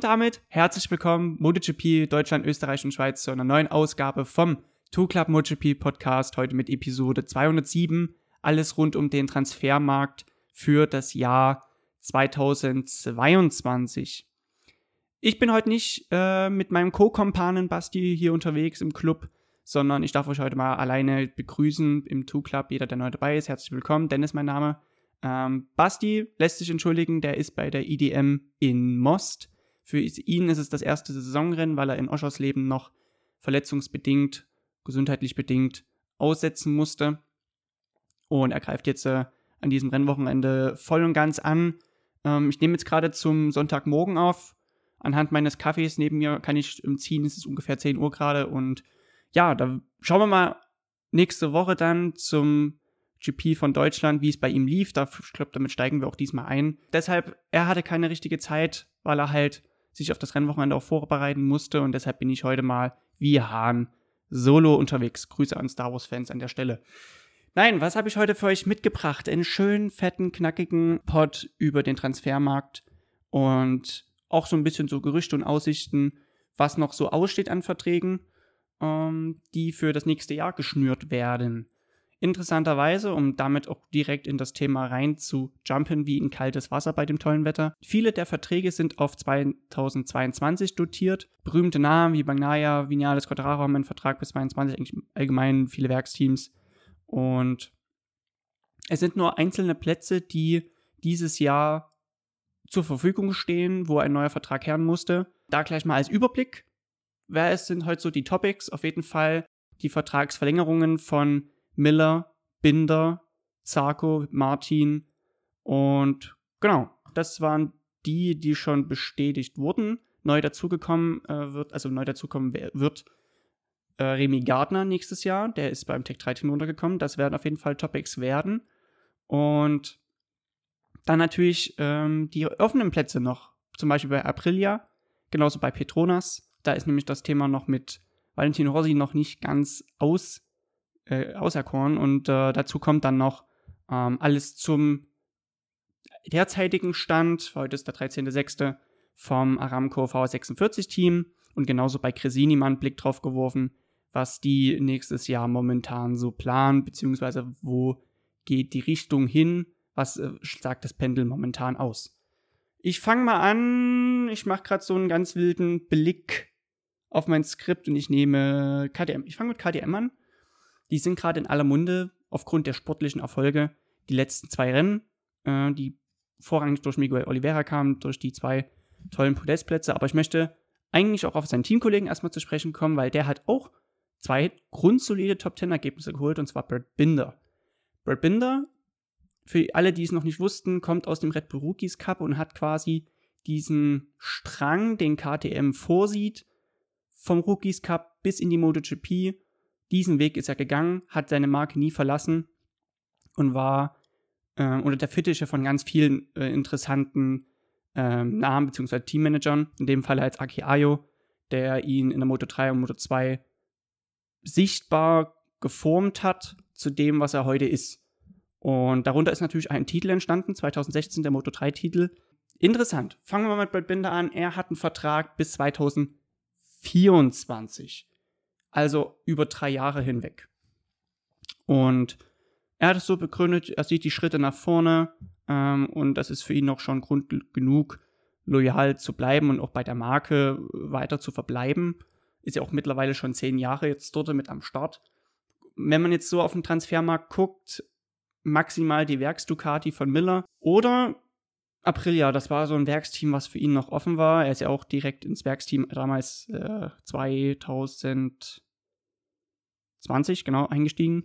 Und damit herzlich willkommen, MotoGP Deutschland, Österreich und Schweiz zu einer neuen Ausgabe vom Two Club MotoGP Podcast. Heute mit Episode 207. Alles rund um den Transfermarkt für das Jahr 2022. Ich bin heute nicht äh, mit meinem Co-Kompanen Basti hier unterwegs im Club, sondern ich darf euch heute mal alleine begrüßen im Two Club. Jeder, der neu dabei ist, herzlich willkommen. Dennis mein Name. Ähm, Basti lässt sich entschuldigen, der ist bei der IDM in Most. Für ihn ist es das erste Saisonrennen, weil er in Oschersleben noch verletzungsbedingt, gesundheitlich bedingt aussetzen musste. Und er greift jetzt äh, an diesem Rennwochenende voll und ganz an. Ähm, ich nehme jetzt gerade zum Sonntagmorgen auf. Anhand meines Kaffees neben mir kann ich ziehen, es ist ungefähr 10 Uhr gerade. Und ja, da schauen wir mal nächste Woche dann zum GP von Deutschland, wie es bei ihm lief. Da, ich glaube, damit steigen wir auch diesmal ein. Deshalb, er hatte keine richtige Zeit, weil er halt sich auf das Rennwochenende auch vorbereiten musste. Und deshalb bin ich heute mal wie Hahn solo unterwegs. Grüße an Star Wars-Fans an der Stelle. Nein, was habe ich heute für euch mitgebracht? Einen schönen, fetten, knackigen Pod über den Transfermarkt und auch so ein bisschen so Gerüchte und Aussichten, was noch so aussteht an Verträgen, ähm, die für das nächste Jahr geschnürt werden. Interessanterweise, um damit auch direkt in das Thema rein zu jumpen wie in kaltes Wasser bei dem tollen Wetter. Viele der Verträge sind auf 2022 dotiert. Berühmte Namen wie Bagnaia, Vinales, Quadraro haben einen Vertrag bis 2022, eigentlich allgemein viele Werksteams. Und es sind nur einzelne Plätze, die dieses Jahr zur Verfügung stehen, wo ein neuer Vertrag her musste. Da gleich mal als Überblick. Wer es sind heute so die Topics? Auf jeden Fall die Vertragsverlängerungen von Miller, Binder, Zarko, Martin und genau, das waren die, die schon bestätigt wurden. Neu dazugekommen äh, wird, also neu dazukommen wird äh, Remy Gardner nächstes Jahr. Der ist beim Tech 3 Team runtergekommen. Das werden auf jeden Fall Topics werden. Und dann natürlich ähm, die offenen Plätze noch. Zum Beispiel bei Aprilia, genauso bei Petronas. Da ist nämlich das Thema noch mit Valentino Rossi noch nicht ganz aus äh, auserkoren. Und äh, dazu kommt dann noch ähm, alles zum derzeitigen Stand. Heute ist der 13.06. vom Aramco V46-Team. Und genauso bei Cresini mal einen Blick drauf geworfen, was die nächstes Jahr momentan so planen, beziehungsweise wo geht die Richtung hin, was äh, sagt das Pendel momentan aus. Ich fange mal an, ich mache gerade so einen ganz wilden Blick auf mein Skript und ich nehme KDM. Ich fange mit KDM an. Die sind gerade in aller Munde aufgrund der sportlichen Erfolge. Die letzten zwei Rennen, äh, die vorrangig durch Miguel Oliveira kamen, durch die zwei tollen Podestplätze. Aber ich möchte eigentlich auch auf seinen Teamkollegen erstmal zu sprechen kommen, weil der hat auch zwei grundsolide Top-10-Ergebnisse geholt, und zwar Brad Binder. Brad Binder, für alle, die es noch nicht wussten, kommt aus dem Red Bull Rookies Cup und hat quasi diesen Strang, den KTM vorsieht, vom Rookies Cup bis in die MotoGP diesen Weg ist er gegangen, hat seine Marke nie verlassen und war äh, unter der Fittiche von ganz vielen äh, interessanten äh, Namen bzw. Teammanagern, in dem Fall als Aki Ayo, der ihn in der Moto 3 und Moto 2 sichtbar geformt hat zu dem, was er heute ist. Und darunter ist natürlich ein Titel entstanden, 2016 der Moto 3 Titel. Interessant. Fangen wir mal mit Brad Binder an. Er hat einen Vertrag bis 2024 also über drei Jahre hinweg. Und er hat es so begründet, er sieht die Schritte nach vorne ähm, und das ist für ihn noch schon Grund genug, loyal zu bleiben und auch bei der Marke weiter zu verbleiben. Ist ja auch mittlerweile schon zehn Jahre jetzt dort mit am Start. Wenn man jetzt so auf den Transfermarkt guckt, maximal die Werksducati von Miller oder Aprilia, das war so ein Werksteam, was für ihn noch offen war. Er ist ja auch direkt ins Werksteam damals äh, 2020, genau, eingestiegen.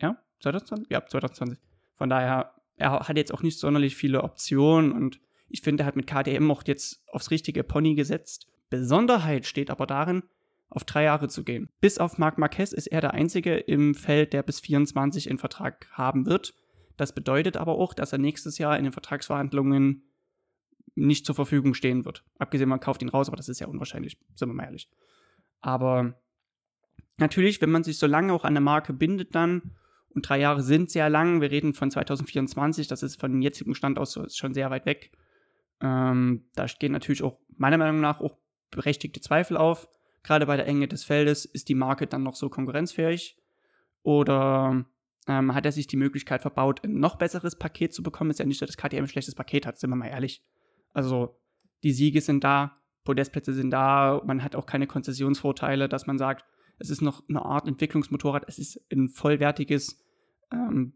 Ja, 2020? Ja, 2020. Von daher, er hat jetzt auch nicht sonderlich viele Optionen und ich finde, er hat mit KTM auch jetzt aufs richtige Pony gesetzt. Besonderheit steht aber darin, auf drei Jahre zu gehen. Bis auf Marc Marquez ist er der Einzige im Feld, der bis 24 in Vertrag haben wird. Das bedeutet aber auch, dass er nächstes Jahr in den Vertragsverhandlungen nicht zur Verfügung stehen wird. Abgesehen, man kauft ihn raus, aber das ist ja unwahrscheinlich, sind wir mal ehrlich. Aber natürlich, wenn man sich so lange auch an eine Marke bindet dann, und drei Jahre sind sehr lang, wir reden von 2024, das ist von jetzigen Stand aus schon sehr weit weg, Ähm, da stehen natürlich auch meiner Meinung nach auch berechtigte Zweifel auf. Gerade bei der Enge des Feldes ist die Marke dann noch so konkurrenzfähig? Oder ähm, hat er sich die Möglichkeit verbaut, ein noch besseres Paket zu bekommen? Ist ja nicht dass KTM ein schlechtes Paket hat, sind wir mal ehrlich. Also die Siege sind da, Podestplätze sind da, man hat auch keine Konzessionsvorteile, dass man sagt, es ist noch eine Art Entwicklungsmotorrad, es ist ein vollwertiges ähm,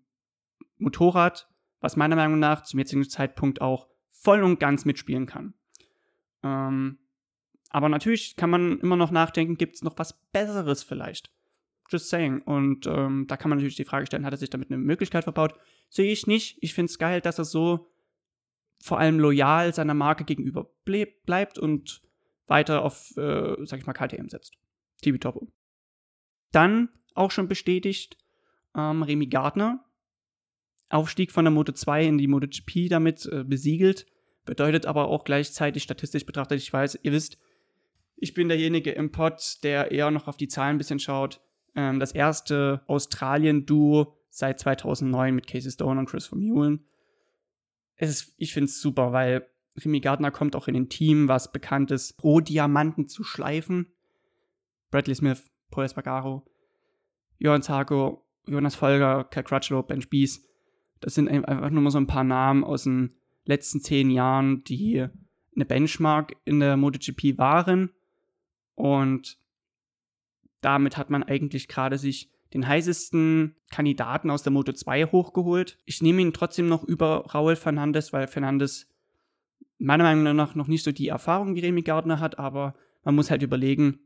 Motorrad, was meiner Meinung nach zum jetzigen Zeitpunkt auch voll und ganz mitspielen kann. Ähm, aber natürlich kann man immer noch nachdenken, gibt es noch was Besseres vielleicht? Just saying. Und ähm, da kann man natürlich die Frage stellen, hat er sich damit eine Möglichkeit verbaut? Sehe ich nicht. Ich finde es geil, dass er so vor allem loyal seiner Marke gegenüber bleibt und weiter auf, äh, sag ich mal, KTM setzt. Tibi Topo. Dann auch schon bestätigt ähm, Remy Gardner. Aufstieg von der Moto 2 in die MotoGP damit äh, besiegelt. Bedeutet aber auch gleichzeitig statistisch betrachtet, ich weiß, ihr wisst, ich bin derjenige im Pod, der eher noch auf die Zahlen ein bisschen schaut. Ähm, das erste Australien-Duo seit 2009 mit Casey Stone und Chris Vermeulen. Es ist, ich finde es super, weil Remy Gardner kommt auch in ein Team, was bekannt ist, Rohdiamanten zu schleifen. Bradley Smith, Paul Espargaro, Johann Zarko, Jonas Folger, Cal Crutchlow, Ben Spies. Das sind einfach nur mal so ein paar Namen aus den letzten zehn Jahren, die eine Benchmark in der MotoGP waren. Und damit hat man eigentlich gerade sich den heißesten Kandidaten aus der Moto 2 hochgeholt. Ich nehme ihn trotzdem noch über Raul Fernandes, weil Fernandes meiner Meinung nach noch nicht so die Erfahrung wie Remy Gardner hat, aber man muss halt überlegen,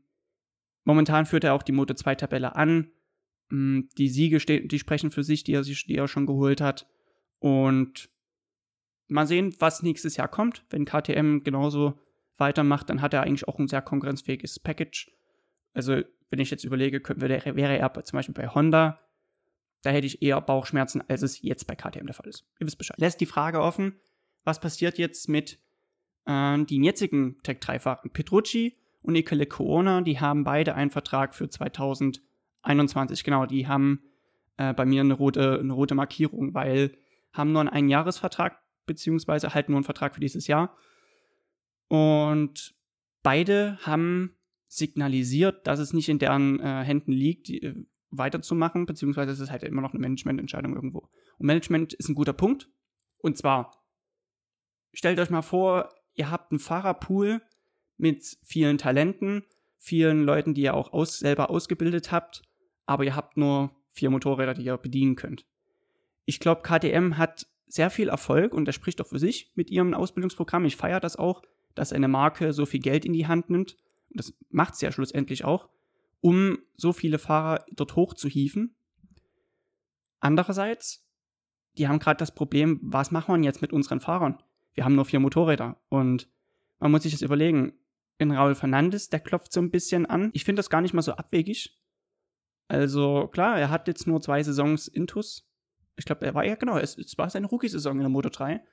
momentan führt er auch die Moto 2 Tabelle an. Mm, die Siege, die sprechen für sich, die er, die er schon geholt hat. Und mal sehen, was nächstes Jahr kommt. Wenn KTM genauso weitermacht, dann hat er eigentlich auch ein sehr konkurrenzfähiges Package. Also, wenn ich jetzt überlege, wäre, wäre er zum Beispiel bei Honda, da hätte ich eher Bauchschmerzen, als es jetzt bei KTM der Fall ist. Ihr wisst Bescheid. Lässt die Frage offen, was passiert jetzt mit äh, den jetzigen Tech 3-Fahrern? Petrucci und Nicole Corona, die haben beide einen Vertrag für 2021. Genau, die haben äh, bei mir eine rote, eine rote Markierung, weil haben nur einen Einjahresvertrag, beziehungsweise halt nur einen Vertrag für dieses Jahr. Und beide haben signalisiert, dass es nicht in deren äh, Händen liegt, die, äh, weiterzumachen, beziehungsweise es ist halt immer noch eine Managemententscheidung irgendwo. Und Management ist ein guter Punkt. Und zwar, stellt euch mal vor, ihr habt einen Fahrerpool mit vielen Talenten, vielen Leuten, die ihr auch aus, selber ausgebildet habt, aber ihr habt nur vier Motorräder, die ihr bedienen könnt. Ich glaube, KTM hat sehr viel Erfolg und das spricht auch für sich mit ihrem Ausbildungsprogramm. Ich feiere das auch, dass eine Marke so viel Geld in die Hand nimmt. Und das macht es ja schlussendlich auch, um so viele Fahrer dort hochzuhieven. Andererseits, die haben gerade das Problem, was machen wir jetzt mit unseren Fahrern? Wir haben nur vier Motorräder und man muss sich das überlegen. In Raul Fernandes, der klopft so ein bisschen an. Ich finde das gar nicht mal so abwegig. Also klar, er hat jetzt nur zwei Saisons Intus, ich glaube, er war ja genau, es, es war seine Rookie-Saison in der Moto 3.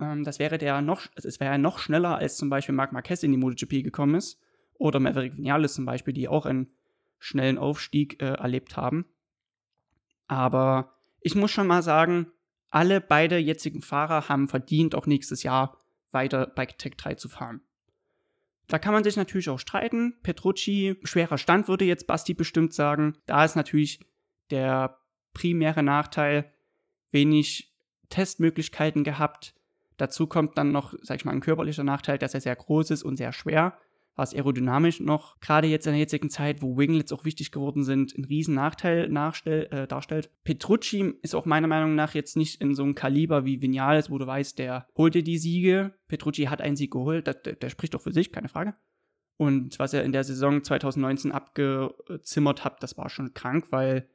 Ähm, das wäre der noch, es wäre ja noch schneller, als zum Beispiel Marc Marquez in die MotoGP gekommen ist. Oder Maverick Vinales zum Beispiel, die auch einen schnellen Aufstieg äh, erlebt haben. Aber ich muss schon mal sagen, alle beide jetzigen Fahrer haben verdient, auch nächstes Jahr weiter bei Tech 3 zu fahren. Da kann man sich natürlich auch streiten. Petrucci, schwerer Stand, würde jetzt Basti bestimmt sagen. Da ist natürlich der primäre Nachteil, wenig Testmöglichkeiten gehabt. Dazu kommt dann noch, sag ich mal, ein körperlicher Nachteil, dass er sehr groß ist und sehr schwer, was aerodynamisch noch, gerade jetzt in der jetzigen Zeit, wo Winglets auch wichtig geworden sind, einen riesen Nachteil äh, darstellt. Petrucci ist auch meiner Meinung nach jetzt nicht in so einem Kaliber wie Vinales, wo du weißt, der holt dir die Siege. Petrucci hat einen Sieg geholt, der, der spricht doch für sich, keine Frage. Und was er in der Saison 2019 abgezimmert hat, das war schon krank, weil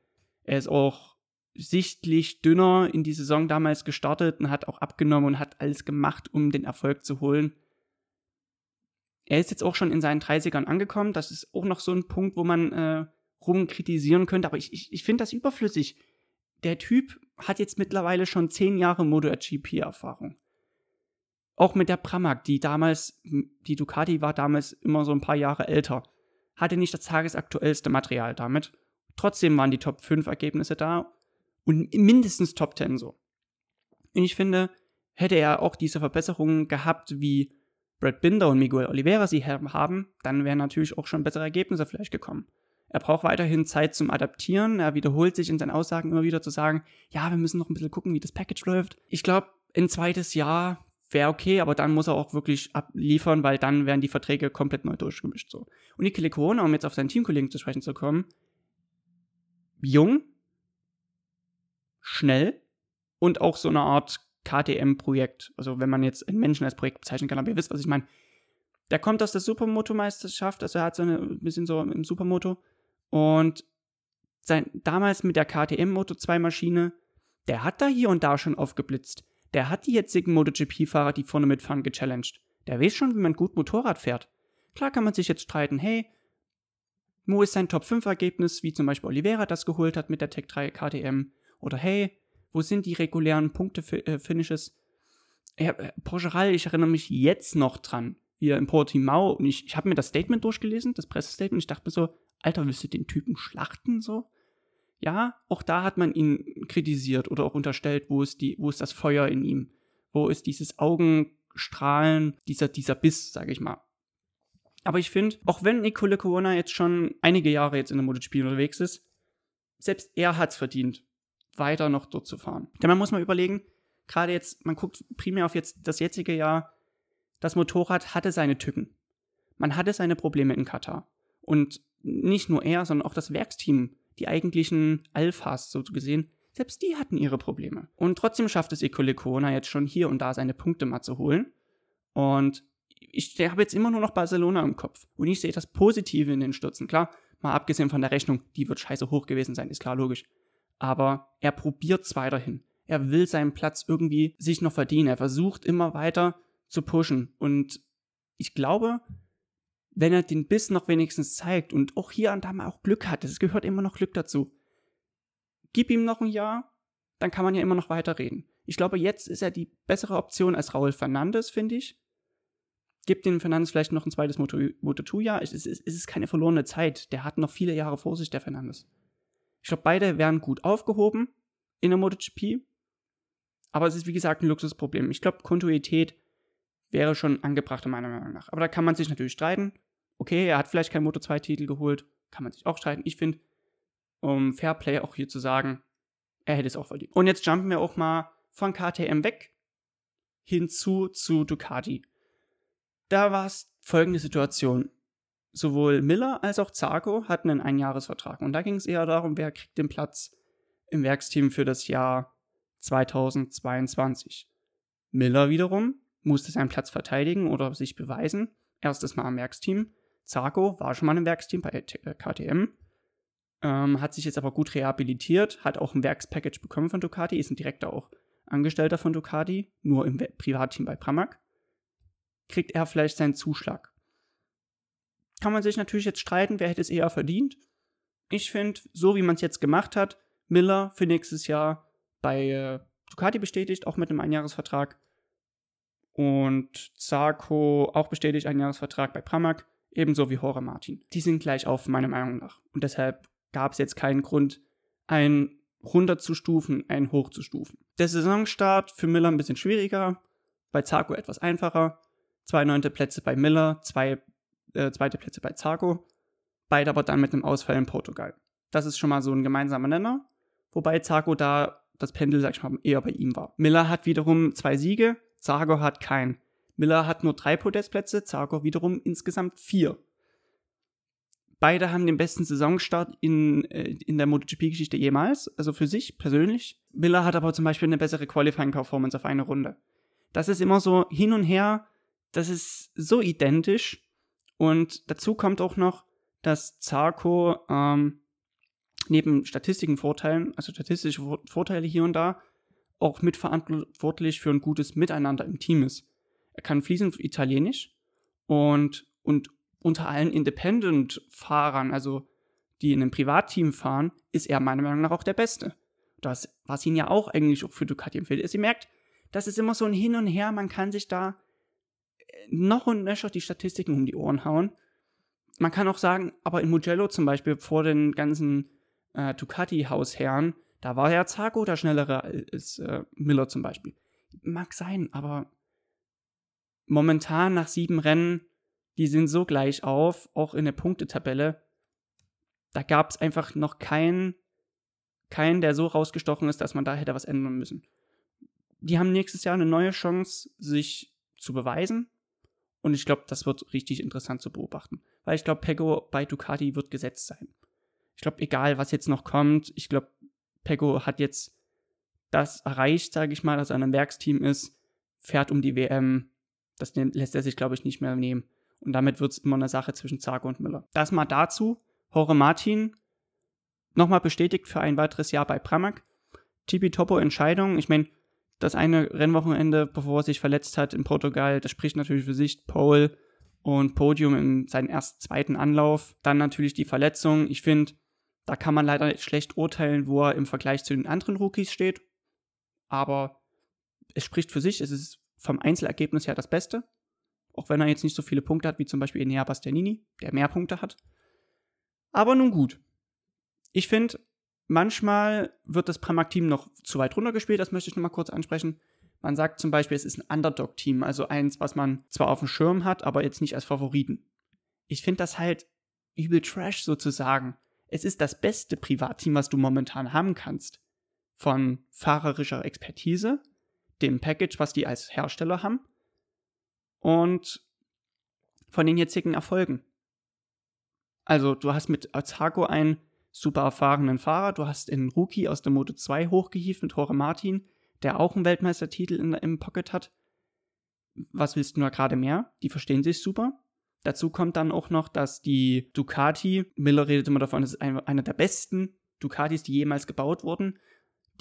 er ist auch sichtlich dünner in die Saison damals gestartet und hat auch abgenommen und hat alles gemacht, um den Erfolg zu holen. Er ist jetzt auch schon in seinen 30ern angekommen. Das ist auch noch so ein Punkt, wo man äh, rumkritisieren könnte. Aber ich, ich, ich finde das überflüssig. Der Typ hat jetzt mittlerweile schon 10 Jahre MotoGP-Erfahrung. Auch mit der Pramac, die damals, die Ducati war damals immer so ein paar Jahre älter. Hatte nicht das tagesaktuellste Material damit. Trotzdem waren die Top 5 Ergebnisse da und mindestens Top 10 so. Und ich finde, Hätte er auch diese Verbesserungen gehabt, wie Brad Binder und Miguel Oliveira sie haben, dann wären natürlich auch schon bessere Ergebnisse vielleicht gekommen. Er braucht weiterhin Zeit zum Adaptieren. Er wiederholt sich in seinen Aussagen immer wieder zu sagen, ja, wir müssen noch ein bisschen gucken, wie das Package läuft. Ich glaube, ein zweites Jahr wäre okay, aber dann muss er auch wirklich abliefern, weil dann werden die Verträge komplett neu durchgemischt. So. Und Nikele Corona, um jetzt auf seinen Teamkollegen zu sprechen zu kommen, jung, schnell und auch so eine Art KTM-Projekt. Also wenn man jetzt einen Menschen als Projekt bezeichnen kann, aber ihr wisst, was ich meine. Der kommt aus der Supermoto-Meisterschaft, also er hat so eine, ein bisschen so im Supermoto und sein, damals mit der KTM Moto 2 Maschine, der hat da hier und da schon aufgeblitzt. Der hat die jetzigen MotoGP-Fahrer, die vorne mitfahren, gechallenged. Der weiß schon, wie man gut Motorrad fährt. Klar kann man sich jetzt streiten, hey, wo ist sein Top-5-Ergebnis, wie zum Beispiel Oliveira das geholt hat mit der Tech 3 KTM? Oder hey, wo sind die regulären Punkte-Finishes? Äh, äh, Porcheral, ich erinnere mich jetzt noch dran, wie er in Portimao, und ich, ich habe mir das Statement durchgelesen, das Pressestatement, ich dachte mir so, Alter, willst du den Typen schlachten so? Ja, auch da hat man ihn kritisiert oder auch unterstellt, wo ist, die, wo ist das Feuer in ihm? Wo ist dieses Augenstrahlen, dieser, dieser Biss, sage ich mal. Aber ich finde, auch wenn Nicole Corona jetzt schon einige Jahre jetzt in der MotoGP unterwegs ist, selbst er hat es verdient, weiter noch dort zu fahren. Denn man muss mal überlegen, gerade jetzt, man guckt primär auf jetzt das jetzige Jahr, das Motorrad hatte seine Tücken. Man hatte seine Probleme in Katar. Und nicht nur er, sondern auch das Werksteam, die eigentlichen Alphas so gesehen, selbst die hatten ihre Probleme. Und trotzdem schafft es Ecole Corona jetzt schon hier und da seine Punkte mal zu holen. Und ich habe jetzt immer nur noch Barcelona im Kopf. Und ich sehe das Positive in den Stürzen. Klar, mal abgesehen von der Rechnung, die wird scheiße hoch gewesen sein, ist klar logisch. Aber er probiert es weiterhin. Er will seinen Platz irgendwie sich noch verdienen. Er versucht immer weiter zu pushen. Und ich glaube, wenn er den Biss noch wenigstens zeigt und auch hier und da mal auch Glück hat, es gehört immer noch Glück dazu. Gib ihm noch ein Jahr, dann kann man ja immer noch weiterreden. Ich glaube, jetzt ist er die bessere Option als Raul Fernandes, finde ich. Gib dem Fernandes vielleicht noch ein zweites Moto2-Jahr. Es, es, es ist keine verlorene Zeit. Der hat noch viele Jahre vor sich, der Fernandes. Ich glaube, beide wären gut aufgehoben in der MotoGP. Aber es ist, wie gesagt, ein Luxusproblem. Ich glaube, Kontinuität wäre schon angebracht, meiner Meinung nach. Aber da kann man sich natürlich streiten okay, er hat vielleicht keinen Moto 2-Titel geholt, kann man sich auch streiten. Ich finde, um Fairplay auch hier zu sagen, er hätte es auch verdient. Und jetzt jumpen wir auch mal von KTM weg hinzu zu Ducati. Da war es folgende Situation. Sowohl Miller als auch Zarco hatten einen Einjahresvertrag. Und da ging es eher darum, wer kriegt den Platz im Werksteam für das Jahr 2022. Miller wiederum musste seinen Platz verteidigen oder sich beweisen. Erstes Mal am Werksteam. Zarko war schon mal im Werksteam bei KTM, ähm, hat sich jetzt aber gut rehabilitiert, hat auch ein Werkspackage bekommen von Ducati, ist ein direkter auch Angestellter von Ducati, nur im Privatteam bei Pramac. Kriegt er vielleicht seinen Zuschlag? Kann man sich natürlich jetzt streiten, wer hätte es eher verdient. Ich finde, so wie man es jetzt gemacht hat, Miller für nächstes Jahr bei äh, Ducati bestätigt, auch mit einem Einjahresvertrag. Und Zarko auch bestätigt, Einjahresvertrag bei Pramac ebenso wie Hore Martin. Die sind gleich auf, meiner Meinung nach. Und deshalb gab es jetzt keinen Grund, einen runterzustufen, einen hochzustufen. Der Saisonstart für Miller ein bisschen schwieriger, bei Zarko etwas einfacher. Zwei neunte Plätze bei Miller, zwei äh, zweite Plätze bei Zarko. Beide aber dann mit einem Ausfall in Portugal. Das ist schon mal so ein gemeinsamer Nenner, wobei Zarko da das Pendel, sag ich mal, eher bei ihm war. Miller hat wiederum zwei Siege, Zarko hat keinen. Miller hat nur drei Podestplätze, Zarkov wiederum insgesamt vier. Beide haben den besten Saisonstart in, äh, in der MotoGP-Geschichte jemals, also für sich persönlich. Miller hat aber zum Beispiel eine bessere Qualifying-Performance auf eine Runde. Das ist immer so hin und her, das ist so identisch. Und dazu kommt auch noch, dass Zarko ähm, neben statistischen Vorteilen, also statistische Vorteile hier und da, auch mitverantwortlich für ein gutes Miteinander im Team ist. Er kann fließend Italienisch und, und unter allen Independent-Fahrern, also die in einem Privatteam fahren, ist er meiner Meinung nach auch der Beste. Das, was ihn ja auch eigentlich auch für Ducati empfiehlt. ist. Ihr merkt, das ist immer so ein Hin und Her, man kann sich da noch und nöcher die Statistiken um die Ohren hauen. Man kann auch sagen, aber in Mugello zum Beispiel vor den ganzen äh, Ducati-Hausherren, da war ja Zago der schnellere als äh, Miller zum Beispiel. Mag sein, aber momentan nach sieben Rennen, die sind so gleich auf, auch in der Punktetabelle. Da gab es einfach noch keinen, keinen, der so rausgestochen ist, dass man da hätte was ändern müssen. Die haben nächstes Jahr eine neue Chance, sich zu beweisen. Und ich glaube, das wird richtig interessant zu beobachten. Weil ich glaube, Pego bei Ducati wird gesetzt sein. Ich glaube, egal was jetzt noch kommt, ich glaube, Pego hat jetzt das erreicht, sage ich mal, dass er ein Werksteam ist, fährt um die WM. Das lässt er sich, glaube ich, nicht mehr nehmen. Und damit wird es immer eine Sache zwischen Zago und Müller. Das mal dazu. Hore Martin nochmal bestätigt für ein weiteres Jahr bei Pramac. Tipi Topo Entscheidung. Ich meine, das eine Rennwochenende, bevor er sich verletzt hat in Portugal, das spricht natürlich für sich. Pole und Podium in seinem ersten, zweiten Anlauf. Dann natürlich die Verletzung. Ich finde, da kann man leider schlecht urteilen, wo er im Vergleich zu den anderen Rookies steht. Aber es spricht für sich. Es ist vom Einzelergebnis her das Beste. Auch wenn er jetzt nicht so viele Punkte hat, wie zum Beispiel Enea Bastianini, der mehr Punkte hat. Aber nun gut. Ich finde, manchmal wird das Pramac-Team noch zu weit runtergespielt, das möchte ich nochmal kurz ansprechen. Man sagt zum Beispiel, es ist ein Underdog-Team, also eins, was man zwar auf dem Schirm hat, aber jetzt nicht als Favoriten. Ich finde das halt übel Trash sozusagen. Es ist das beste Privatteam, was du momentan haben kannst. Von fahrerischer Expertise, dem Package, was die als Hersteller haben, und von den jetzigen Erfolgen. Also, du hast mit Azago einen super erfahrenen Fahrer, du hast einen Rookie aus der Moto 2 hochgehievt mit Jorge Martin, der auch einen Weltmeistertitel in, im Pocket hat. Was willst du nur gerade mehr? Die verstehen sich super. Dazu kommt dann auch noch, dass die Ducati, Miller redet immer davon, es ist einer der besten Ducatis, die jemals gebaut wurden,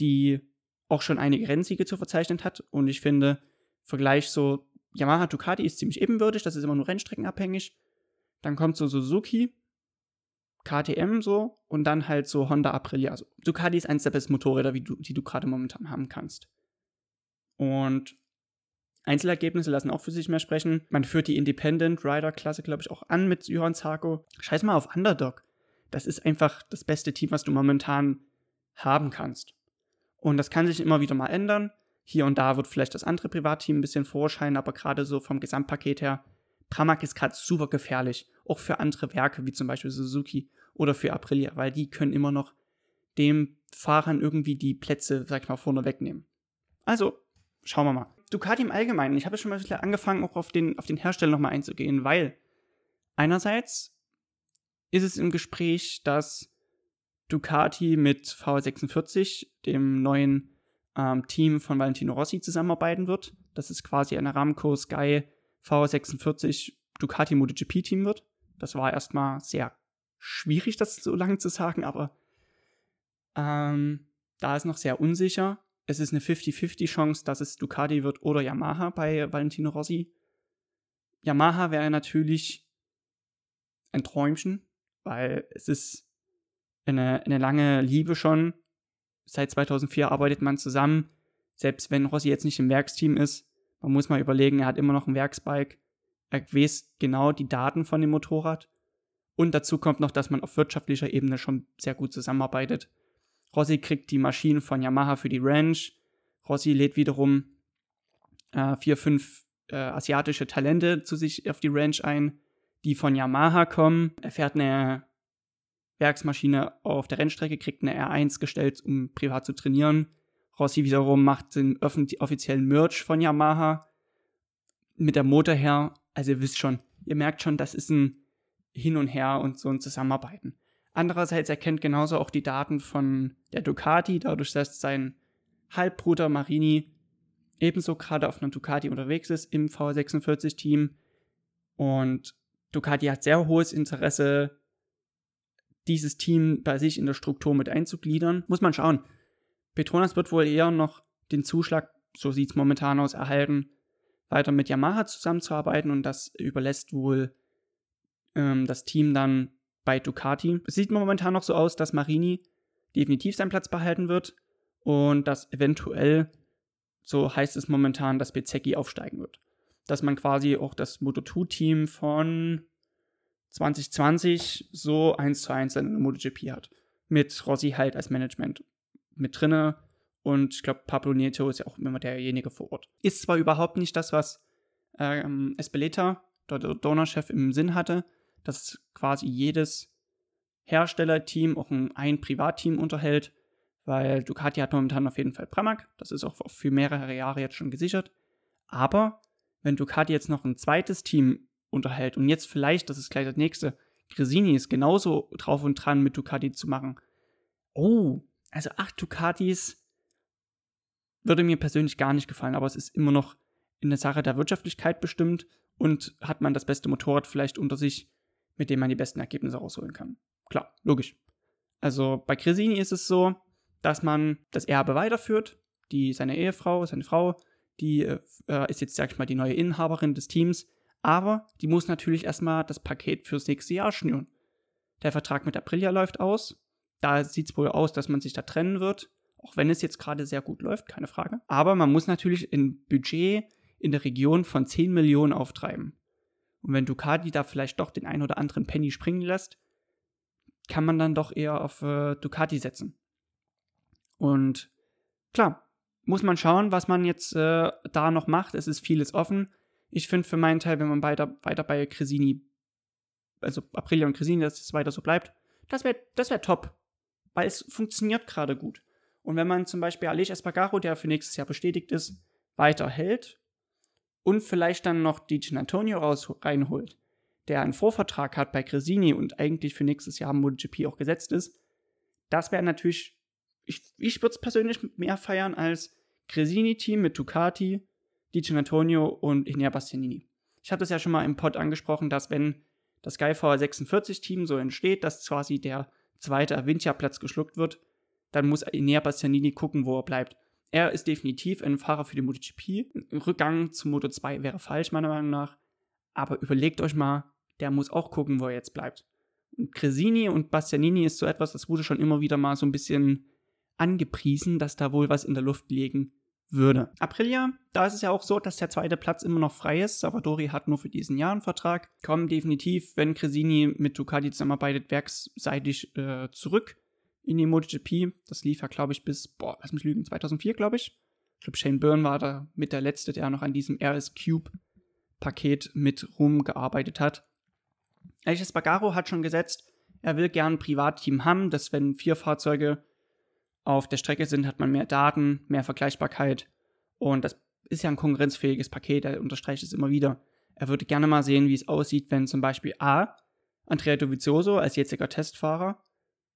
die auch schon einige Rennsiege zu verzeichnen hat. Und ich finde, Vergleich so Yamaha Ducati ist ziemlich ebenwürdig, das ist immer nur rennstreckenabhängig. Dann kommt so Suzuki, KTM so und dann halt so Honda Aprilia. Also Ducati ist eines der besten Motorräder, wie du, die du gerade momentan haben kannst. Und Einzelergebnisse lassen auch für sich mehr sprechen. Man führt die Independent Rider Klasse, glaube ich, auch an mit Johann Zarko. Scheiß mal auf Underdog. Das ist einfach das beste Team, was du momentan haben kannst. Und das kann sich immer wieder mal ändern. Hier und da wird vielleicht das andere Privatteam ein bisschen vorscheinen, aber gerade so vom Gesamtpaket her, Pramac ist gerade super gefährlich. Auch für andere Werke, wie zum Beispiel Suzuki oder für Aprilia, weil die können immer noch dem Fahrern irgendwie die Plätze, sag ich mal, vorne wegnehmen. Also, schauen wir mal. Ducati im Allgemeinen, ich habe schon mal angefangen, auch auf den, auf den Hersteller nochmal einzugehen, weil einerseits ist es im Gespräch, dass Ducati mit V46, dem neuen ähm, Team von Valentino Rossi, zusammenarbeiten wird. Das ist quasi ein Aramco Sky V46 Ducati MotoGP Team wird. Das war erstmal sehr schwierig, das so lange zu sagen, aber ähm, da ist noch sehr unsicher. Es ist eine 50-50 Chance, dass es Ducati wird oder Yamaha bei Valentino Rossi. Yamaha wäre natürlich ein Träumchen, weil es ist eine, eine lange Liebe schon. Seit 2004 arbeitet man zusammen. Selbst wenn Rossi jetzt nicht im Werksteam ist, man muss mal überlegen, er hat immer noch ein Werksbike. Er weiß genau die Daten von dem Motorrad. Und dazu kommt noch, dass man auf wirtschaftlicher Ebene schon sehr gut zusammenarbeitet. Rossi kriegt die Maschinen von Yamaha für die Ranch. Rossi lädt wiederum äh, vier, fünf äh, asiatische Talente zu sich auf die Ranch ein, die von Yamaha kommen. Er fährt eine Werksmaschine auf der Rennstrecke, kriegt eine R1 gestellt, um privat zu trainieren. Rossi wiederum macht den offiziellen Merch von Yamaha mit der Motor her. Also ihr wisst schon, ihr merkt schon, das ist ein Hin und Her und so ein Zusammenarbeiten. Andererseits erkennt genauso auch die Daten von der Ducati, dadurch, dass sein Halbbruder Marini ebenso gerade auf einer Ducati unterwegs ist im V46-Team. Und Ducati hat sehr hohes Interesse, dieses Team bei sich in der Struktur mit einzugliedern. Muss man schauen. Petronas wird wohl eher noch den Zuschlag, so sieht es momentan aus, erhalten, weiter mit Yamaha zusammenzuarbeiten und das überlässt wohl ähm, das Team dann bei Ducati. Es sieht momentan noch so aus, dass Marini definitiv seinen Platz behalten wird und dass eventuell, so heißt es momentan, dass Bezecchi aufsteigen wird. Dass man quasi auch das Moto2-Team von 2020 so eins zu eins in MotoGP hat. Mit Rossi halt als Management mit drinne Und ich glaube, Pablo Nieto ist ja auch immer derjenige vor Ort. Ist zwar überhaupt nicht das, was ähm, Espeleta, der Donnerchef, im Sinn hatte, dass quasi jedes Herstellerteam auch ein, ein Privatteam unterhält, weil Ducati hat momentan auf jeden Fall Pramac, das ist auch für mehrere Jahre jetzt schon gesichert. Aber wenn Ducati jetzt noch ein zweites Team unterhält und jetzt vielleicht, das ist gleich das nächste, Gresini ist genauso drauf und dran mit Ducati zu machen. Oh, also acht Ducatis würde mir persönlich gar nicht gefallen, aber es ist immer noch in der Sache der Wirtschaftlichkeit bestimmt und hat man das beste Motorrad vielleicht unter sich, mit dem man die besten Ergebnisse rausholen kann. Klar, logisch. Also bei Cresini ist es so, dass man das Erbe weiterführt. Die, seine Ehefrau, seine Frau, die äh, ist jetzt, sag ich mal, die neue Inhaberin des Teams. Aber die muss natürlich erstmal das Paket fürs nächste Jahr schnüren. Der Vertrag mit Aprilia läuft aus. Da sieht es wohl aus, dass man sich da trennen wird. Auch wenn es jetzt gerade sehr gut läuft, keine Frage. Aber man muss natürlich ein Budget in der Region von 10 Millionen auftreiben. Und wenn Ducati da vielleicht doch den ein oder anderen Penny springen lässt, kann man dann doch eher auf äh, Ducati setzen. Und klar, muss man schauen, was man jetzt äh, da noch macht. Es ist vieles offen. Ich finde für meinen Teil, wenn man weiter, weiter bei Cresini, also Aprilia und Cresini, dass es weiter so bleibt, das wäre das wär top. Weil es funktioniert gerade gut. Und wenn man zum Beispiel Aleix Espargaro, der für nächstes Jahr bestätigt ist, weiterhält und vielleicht dann noch die Antonio raus, reinholt, der einen Vorvertrag hat bei Cresini und eigentlich für nächstes Jahr MotoGP auch gesetzt ist, das wäre natürlich, ich, ich würde es persönlich mehr feiern als Cresini-Team mit Ducati, Di Antonio und Ignea Bastianini. Ich habe das ja schon mal im Pod angesprochen, dass wenn das Skyfire 46-Team so entsteht, dass quasi der zweite Avintia-Platz geschluckt wird, dann muss Ignea Bastianini gucken, wo er bleibt. Er ist definitiv ein Fahrer für die MotoGP. Ein Rückgang zum Moto 2 wäre falsch, meiner Meinung nach. Aber überlegt euch mal, der muss auch gucken, wo er jetzt bleibt. Und Cresini und Bastianini ist so etwas, das wurde schon immer wieder mal so ein bisschen angepriesen, dass da wohl was in der Luft liegen würde. Aprilia, da ist es ja auch so, dass der zweite Platz immer noch frei ist. Savadori hat nur für diesen Jahr einen Vertrag. Kommen definitiv, wenn Cresini mit Ducati zusammenarbeitet, werksseitig äh, zurück in die MotoGP. Das lief ja, glaube ich, bis, boah, lass mich lügen, 2004, glaube ich. Ich glaube, Shane Byrne war da mit der Letzte, der noch an diesem RS Cube Paket mit rumgearbeitet hat. Alex Espargaro hat schon gesetzt, er will gern ein Privatteam haben, dass wenn vier Fahrzeuge auf der Strecke sind, hat man mehr Daten, mehr Vergleichbarkeit und das ist ja ein konkurrenzfähiges Paket, er unterstreicht es immer wieder. Er würde gerne mal sehen, wie es aussieht, wenn zum Beispiel A. Andrea Dovizioso als jetziger Testfahrer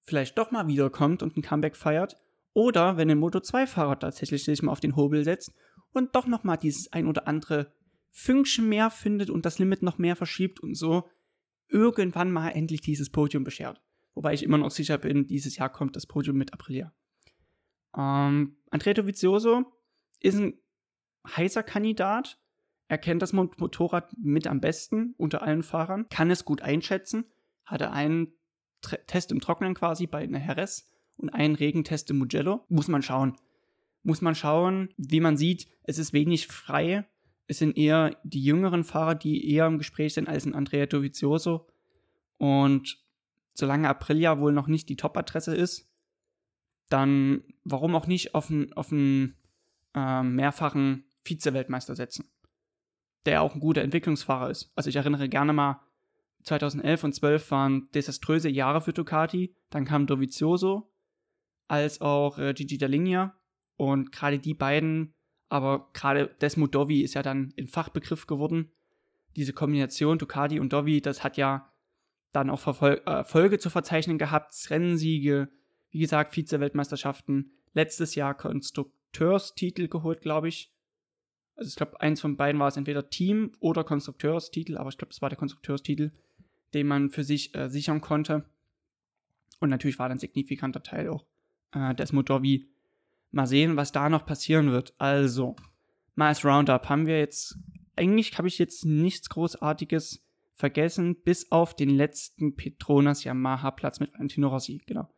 vielleicht doch mal wiederkommt und ein Comeback feiert oder wenn ein Moto2-Fahrer tatsächlich sich mal auf den Hobel setzt und doch noch mal dieses ein oder andere Fünkchen mehr findet und das Limit noch mehr verschiebt und so irgendwann mal endlich dieses Podium beschert. Wobei ich immer noch sicher bin, dieses Jahr kommt das Podium mit Aprilia. Ähm, Andrea Dovizioso ist ein heißer Kandidat. Er kennt das Motorrad mit am besten unter allen Fahrern, kann es gut einschätzen, hatte einen Test im Trocknen quasi bei einer Heres und einen Regentest im Mugello. Muss man schauen. Muss man schauen, wie man sieht, es ist wenig frei es sind eher die jüngeren Fahrer, die eher im Gespräch sind als ein Andrea Dovizioso. Und solange Aprilia wohl noch nicht die Top-Adresse ist, dann warum auch nicht auf einen, auf einen äh, mehrfachen Vize-Weltmeister setzen, der auch ein guter Entwicklungsfahrer ist. Also ich erinnere gerne mal, 2011 und 12 waren desaströse Jahre für Ducati. Dann kam Dovizioso, als auch äh, Gigi Dall'Igna. Und gerade die beiden aber gerade Desmond Dovi ist ja dann ein Fachbegriff geworden. Diese Kombination Ducati und Dovi, das hat ja dann auch Verfol äh, Erfolge zu verzeichnen gehabt, Rennsiege, wie gesagt, Vize-Weltmeisterschaften, letztes Jahr Konstrukteurstitel geholt, glaube ich. Also ich glaube, eins von beiden war es entweder Team- oder Konstrukteurstitel, aber ich glaube, es war der Konstrukteurstitel, den man für sich äh, sichern konnte. Und natürlich war dann ein signifikanter Teil auch äh, Desmond Dovi Mal sehen, was da noch passieren wird. Also, mal als Roundup haben wir jetzt, eigentlich habe ich jetzt nichts Großartiges vergessen, bis auf den letzten Petronas Yamaha Platz mit Valentino Rossi, genau.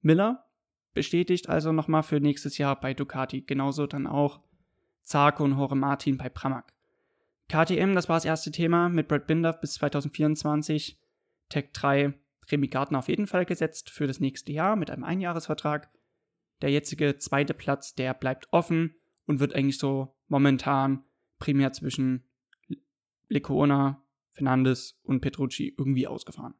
Miller bestätigt also nochmal für nächstes Jahr bei Ducati, genauso dann auch Zarko und Jorge Martin bei Pramac. KTM, das war das erste Thema mit Brad Binder bis 2024. Tech 3, Remy Gardner auf jeden Fall gesetzt für das nächste Jahr mit einem Einjahresvertrag. Der jetzige zweite Platz, der bleibt offen und wird eigentlich so momentan primär zwischen Lecona, Fernandes und Petrucci irgendwie ausgefahren.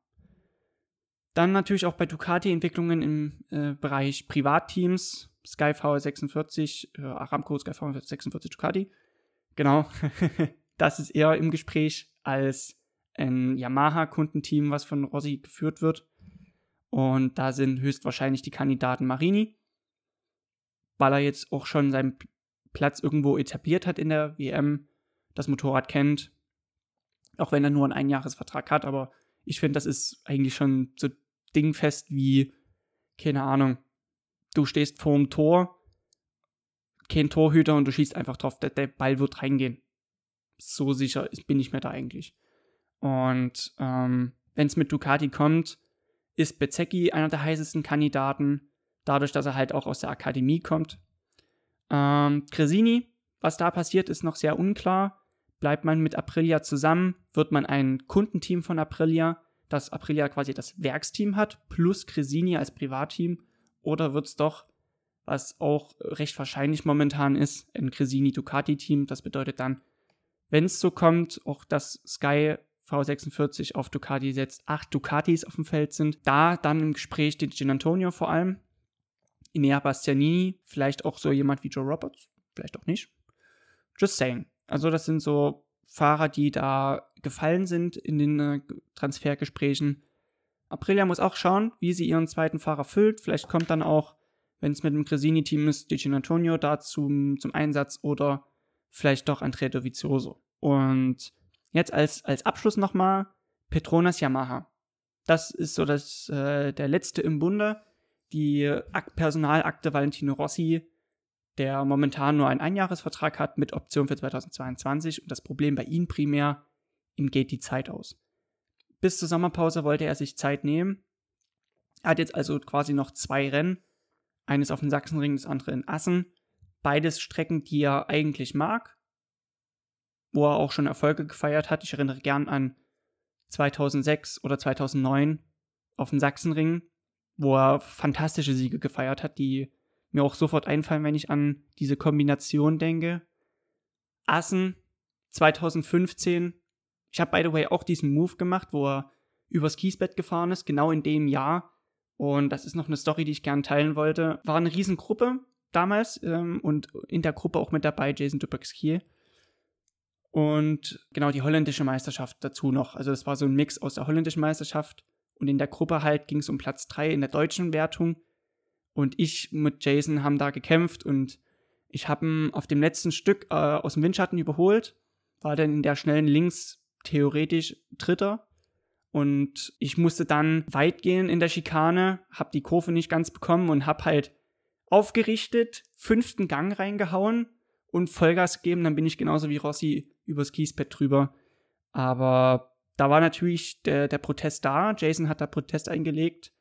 Dann natürlich auch bei Ducati Entwicklungen im äh, Bereich Privatteams. Sky VR46, äh, Aramco Sky VR46 Ducati. Genau, das ist eher im Gespräch als ein Yamaha-Kundenteam, was von Rossi geführt wird. Und da sind höchstwahrscheinlich die Kandidaten Marini, weil er jetzt auch schon seinen Platz irgendwo etabliert hat in der WM, das Motorrad kennt, auch wenn er nur einen Einjahresvertrag hat, aber ich finde, das ist eigentlich schon so dingfest wie, keine Ahnung, du stehst vor dem Tor, kein Torhüter und du schießt einfach drauf, der, der Ball wird reingehen. So sicher bin ich mir da eigentlich. Und ähm, wenn es mit Ducati kommt, ist Bezecchi einer der heißesten Kandidaten, dadurch, dass er halt auch aus der Akademie kommt. Ähm, Cresini, was da passiert, ist noch sehr unklar. Bleibt man mit Aprilia zusammen, wird man ein Kundenteam von Aprilia dass Aprilia quasi das Werksteam hat, plus Cresini als Privatteam, oder wird es doch, was auch recht wahrscheinlich momentan ist, ein Cresini-Ducati-Team. Das bedeutet dann, wenn es so kommt, auch dass Sky V46 auf Ducati setzt, acht Ducatis auf dem Feld sind. Da dann im Gespräch steht Gin Antonio vor allem, Inea Bastianini, vielleicht auch so jemand wie Joe Roberts, vielleicht auch nicht. Just saying. Also das sind so Fahrer, die da gefallen sind in den äh, Transfergesprächen. Aprilia muss auch schauen, wie sie ihren zweiten Fahrer füllt. Vielleicht kommt dann auch, wenn es mit dem Cresini-Team ist, Di Antonio da zum, zum Einsatz oder vielleicht doch Andrea Dovizioso. Und jetzt als, als Abschluss nochmal Petronas Yamaha. Das ist so das, äh, der letzte im Bunde. Die Personalakte Valentino Rossi der momentan nur einen Einjahresvertrag hat mit Option für 2022 und das Problem bei ihm primär, ihm geht die Zeit aus. Bis zur Sommerpause wollte er sich Zeit nehmen. Er hat jetzt also quasi noch zwei Rennen. Eines auf dem Sachsenring, das andere in Assen. Beides Strecken, die er eigentlich mag, wo er auch schon Erfolge gefeiert hat. Ich erinnere gern an 2006 oder 2009 auf dem Sachsenring, wo er fantastische Siege gefeiert hat, die mir auch sofort einfallen, wenn ich an diese Kombination denke. Assen 2015. Ich habe, by the way, auch diesen Move gemacht, wo er übers Kiesbett gefahren ist, genau in dem Jahr. Und das ist noch eine Story, die ich gerne teilen wollte. War eine Riesengruppe damals ähm, und in der Gruppe auch mit dabei Jason Dubekskiel. Und genau die holländische Meisterschaft dazu noch. Also es war so ein Mix aus der holländischen Meisterschaft und in der Gruppe halt ging es um Platz 3 in der deutschen Wertung und ich mit Jason haben da gekämpft und ich habe ihn auf dem letzten Stück äh, aus dem Windschatten überholt, war dann in der schnellen Links theoretisch Dritter und ich musste dann weit gehen in der Schikane, habe die Kurve nicht ganz bekommen und habe halt aufgerichtet, fünften Gang reingehauen und Vollgas gegeben, dann bin ich genauso wie Rossi übers Kiespad drüber. Aber da war natürlich der, der Protest da. Jason hat da Protest eingelegt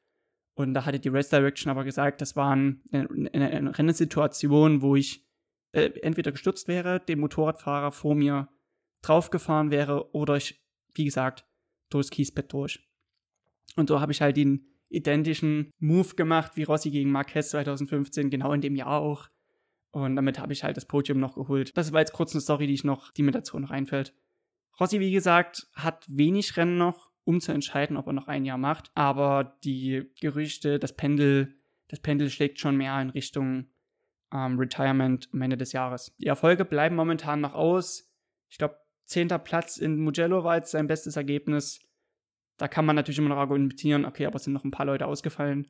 und da hatte die Race Direction aber gesagt, das war eine, Rennsituation, wo ich äh, entweder gestürzt wäre, dem Motorradfahrer vor mir draufgefahren wäre oder ich, wie gesagt, durchs Kiesbett durch. Und so habe ich halt den identischen Move gemacht wie Rossi gegen Marquez 2015, genau in dem Jahr auch. Und damit habe ich halt das Podium noch geholt. Das war jetzt kurz eine Story, die ich noch, die mir dazu noch einfällt. Rossi, wie gesagt, hat wenig Rennen noch um zu entscheiden, ob er noch ein Jahr macht. Aber die Gerüchte, das Pendel, das Pendel schlägt schon mehr in Richtung ähm, Retirement am Ende des Jahres. Die Erfolge bleiben momentan noch aus. Ich glaube, zehnter Platz in Mugello war jetzt sein bestes Ergebnis. Da kann man natürlich immer noch argumentieren, okay, aber es sind noch ein paar Leute ausgefallen.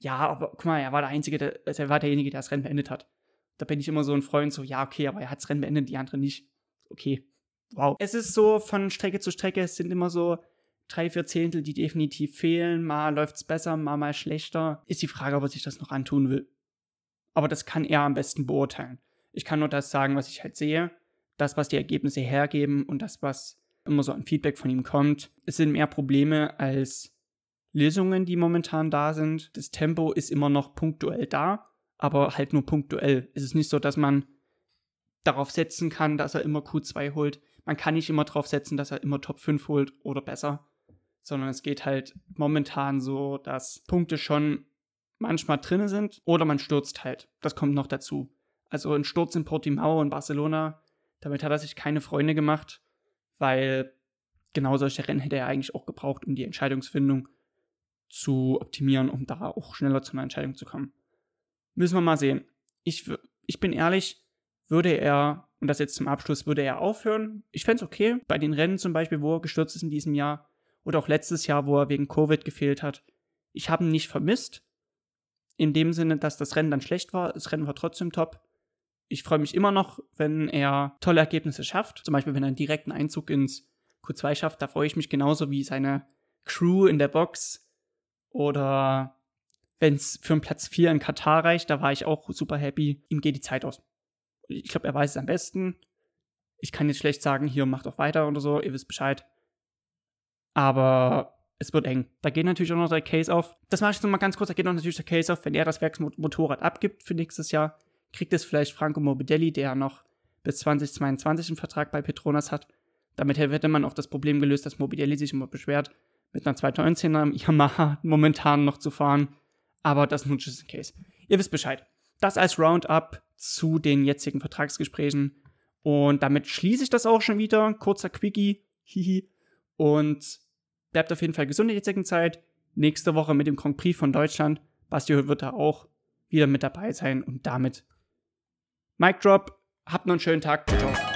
Ja, aber guck mal, er war der Einzige, der, also er war derjenige, der das Rennen beendet hat. Da bin ich immer so ein Freund, so, ja, okay, aber er hat das Rennen beendet, die anderen nicht. Okay, wow. Es ist so von Strecke zu Strecke, es sind immer so drei, vier Zehntel, die definitiv fehlen. Mal läuft es besser, mal mal schlechter. Ist die Frage, ob er sich das noch antun will. Aber das kann er am besten beurteilen. Ich kann nur das sagen, was ich halt sehe. Das, was die Ergebnisse hergeben und das, was immer so an Feedback von ihm kommt. Es sind mehr Probleme als Lösungen, die momentan da sind. Das Tempo ist immer noch punktuell da, aber halt nur punktuell. Es ist nicht so, dass man darauf setzen kann, dass er immer Q2 holt. Man kann nicht immer darauf setzen, dass er immer Top 5 holt oder besser sondern es geht halt momentan so, dass Punkte schon manchmal drinne sind oder man stürzt halt. Das kommt noch dazu. Also ein Sturz in Portimao in Barcelona, damit hat er sich keine Freunde gemacht, weil genau solche Rennen hätte er eigentlich auch gebraucht, um die Entscheidungsfindung zu optimieren, um da auch schneller zu einer Entscheidung zu kommen. Müssen wir mal sehen. Ich, ich bin ehrlich, würde er, und das jetzt zum Abschluss, würde er aufhören. Ich fände es okay, bei den Rennen zum Beispiel, wo er gestürzt ist in diesem Jahr, oder auch letztes Jahr, wo er wegen Covid gefehlt hat. Ich habe ihn nicht vermisst. In dem Sinne, dass das Rennen dann schlecht war. Das Rennen war trotzdem top. Ich freue mich immer noch, wenn er tolle Ergebnisse schafft. Zum Beispiel, wenn er einen direkten Einzug ins Q2 schafft. Da freue ich mich genauso wie seine Crew in der Box. Oder wenn es für einen Platz 4 in Katar reicht, da war ich auch super happy. Ihm geht die Zeit aus. Ich glaube, er weiß es am besten. Ich kann jetzt schlecht sagen, hier macht doch weiter oder so, ihr wisst Bescheid. Aber es wird eng. Da geht natürlich auch noch der Case auf. Das mache ich jetzt noch mal ganz kurz. Da geht noch natürlich der Case auf, wenn er das Werksmotorrad abgibt für nächstes Jahr, kriegt es vielleicht Franco Morbidelli, der noch bis 2022 einen Vertrag bei Petronas hat. Damit hätte man auch das Problem gelöst, dass Morbidelli sich immer beschwert, mit einer 219er Yamaha momentan noch zu fahren. Aber das nun just in case. Ihr wisst Bescheid. Das als Roundup zu den jetzigen Vertragsgesprächen. Und damit schließe ich das auch schon wieder. Kurzer Quickie. Hihi. Und bleibt auf jeden Fall gesund in der jetzigen Zeit. Nächste Woche mit dem Grand Prix von Deutschland. Basti wird da auch wieder mit dabei sein und damit Mic Drop. Habt noch einen schönen Tag. Ciao.